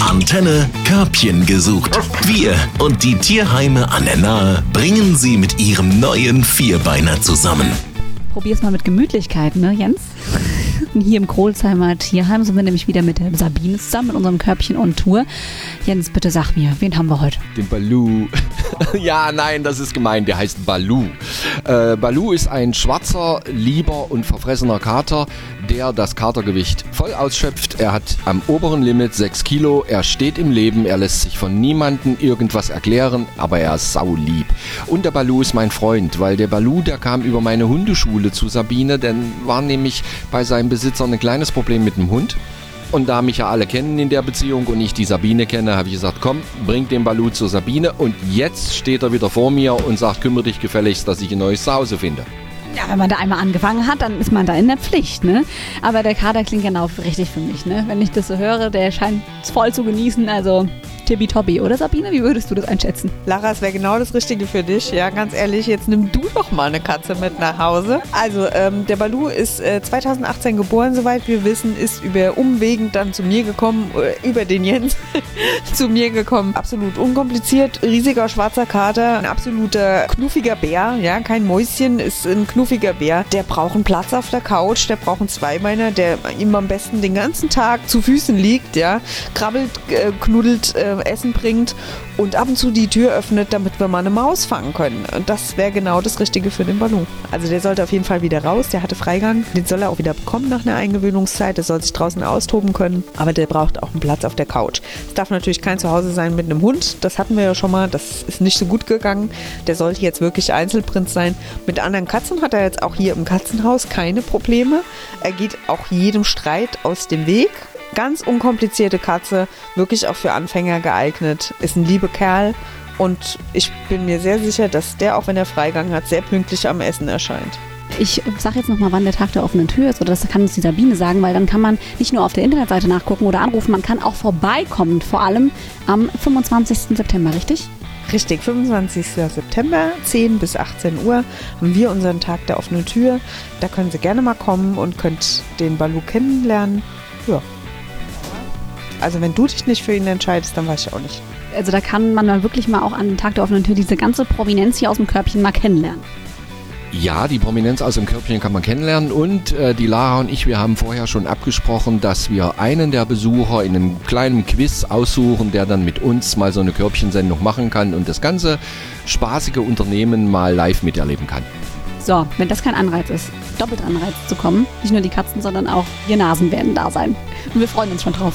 Antenne Körbchen gesucht. Wir und die Tierheime an der Nahe bringen sie mit ihrem neuen Vierbeiner zusammen. Probier's mal mit Gemütlichkeit, ne, Jens? Hier im Krolsheimer Tierheim sind wir nämlich wieder mit Sabine zusammen mit unserem Körbchen on Tour. Jens, bitte sag mir, wen haben wir heute? Den Balu. ja, nein, das ist gemein. Der heißt Balu. Äh, Balu ist ein schwarzer, lieber und verfressener Kater, der das Katergewicht voll ausschöpft. Er hat am oberen Limit 6 Kilo. Er steht im Leben. Er lässt sich von niemandem irgendwas erklären, aber er ist saulieb. Und der Balu ist mein Freund, weil der Balu, der kam über meine Hundeschule zu Sabine, denn war nämlich bei seinem Besitzer ein kleines Problem mit dem Hund. Und da mich ja alle kennen in der Beziehung und ich die Sabine kenne, habe ich gesagt, komm, bring den Balu zur Sabine. Und jetzt steht er wieder vor mir und sagt, kümmere dich gefälligst, dass ich ein neues Zuhause finde. Ja, wenn man da einmal angefangen hat, dann ist man da in der Pflicht, ne? Aber der Kader klingt genau richtig für mich, ne? Wenn ich das so höre, der scheint es voll zu genießen, also tippitoppi, oder Sabine? Wie würdest du das einschätzen? Lara, es wäre genau das Richtige für dich. Ja, ganz ehrlich, jetzt nimm du doch mal eine Katze mit nach Hause. Also, ähm, der Balu ist äh, 2018 geboren, soweit wir wissen, ist über Umwegen dann zu mir gekommen, äh, über den Jens zu mir gekommen. Absolut unkompliziert, riesiger schwarzer Kater, ein absoluter knuffiger Bär, ja, kein Mäuschen, ist ein knuffiger Bär. Der braucht einen Platz auf der Couch, der braucht einen Zweibeiner, der ihm am besten den ganzen Tag zu Füßen liegt, ja, krabbelt, äh, knuddelt, äh, Essen bringt und ab und zu die Tür öffnet, damit wir mal eine Maus fangen können. Und das wäre genau das Richtige für den Ballon. Also der sollte auf jeden Fall wieder raus, der hatte Freigang. Den soll er auch wieder bekommen nach einer Eingewöhnungszeit. Der soll sich draußen austoben können, aber der braucht auch einen Platz auf der Couch. Es darf natürlich kein Zuhause sein mit einem Hund. Das hatten wir ja schon mal. Das ist nicht so gut gegangen. Der sollte jetzt wirklich Einzelprinz sein. Mit anderen Katzen hat er jetzt auch hier im Katzenhaus keine Probleme. Er geht auch jedem Streit aus dem Weg ganz unkomplizierte Katze, wirklich auch für Anfänger geeignet. Ist ein lieber Kerl und ich bin mir sehr sicher, dass der, auch wenn er Freigang hat, sehr pünktlich am Essen erscheint. Ich sage jetzt nochmal, wann der Tag der offenen Tür ist, oder das kann uns die Sabine sagen, weil dann kann man nicht nur auf der Internetseite nachgucken oder anrufen, man kann auch vorbeikommen, vor allem am 25. September, richtig? Richtig, 25. September, 10 bis 18 Uhr haben wir unseren Tag der offenen Tür. Da können Sie gerne mal kommen und könnt den Balu kennenlernen. Ja, also wenn du dich nicht für ihn entscheidest, dann weiß ich auch nicht. Also da kann man dann wirklich mal auch an den Tag der offenen Tür diese ganze Prominenz hier aus dem Körbchen mal kennenlernen. Ja, die Prominenz aus dem Körbchen kann man kennenlernen und äh, die Lara und ich, wir haben vorher schon abgesprochen, dass wir einen der Besucher in einem kleinen Quiz aussuchen, der dann mit uns mal so eine Körbchensendung machen kann und das ganze spaßige Unternehmen mal live miterleben kann. So, wenn das kein Anreiz ist, doppelt Anreiz zu kommen, nicht nur die Katzen, sondern auch wir Nasen werden da sein. Und wir freuen uns schon drauf.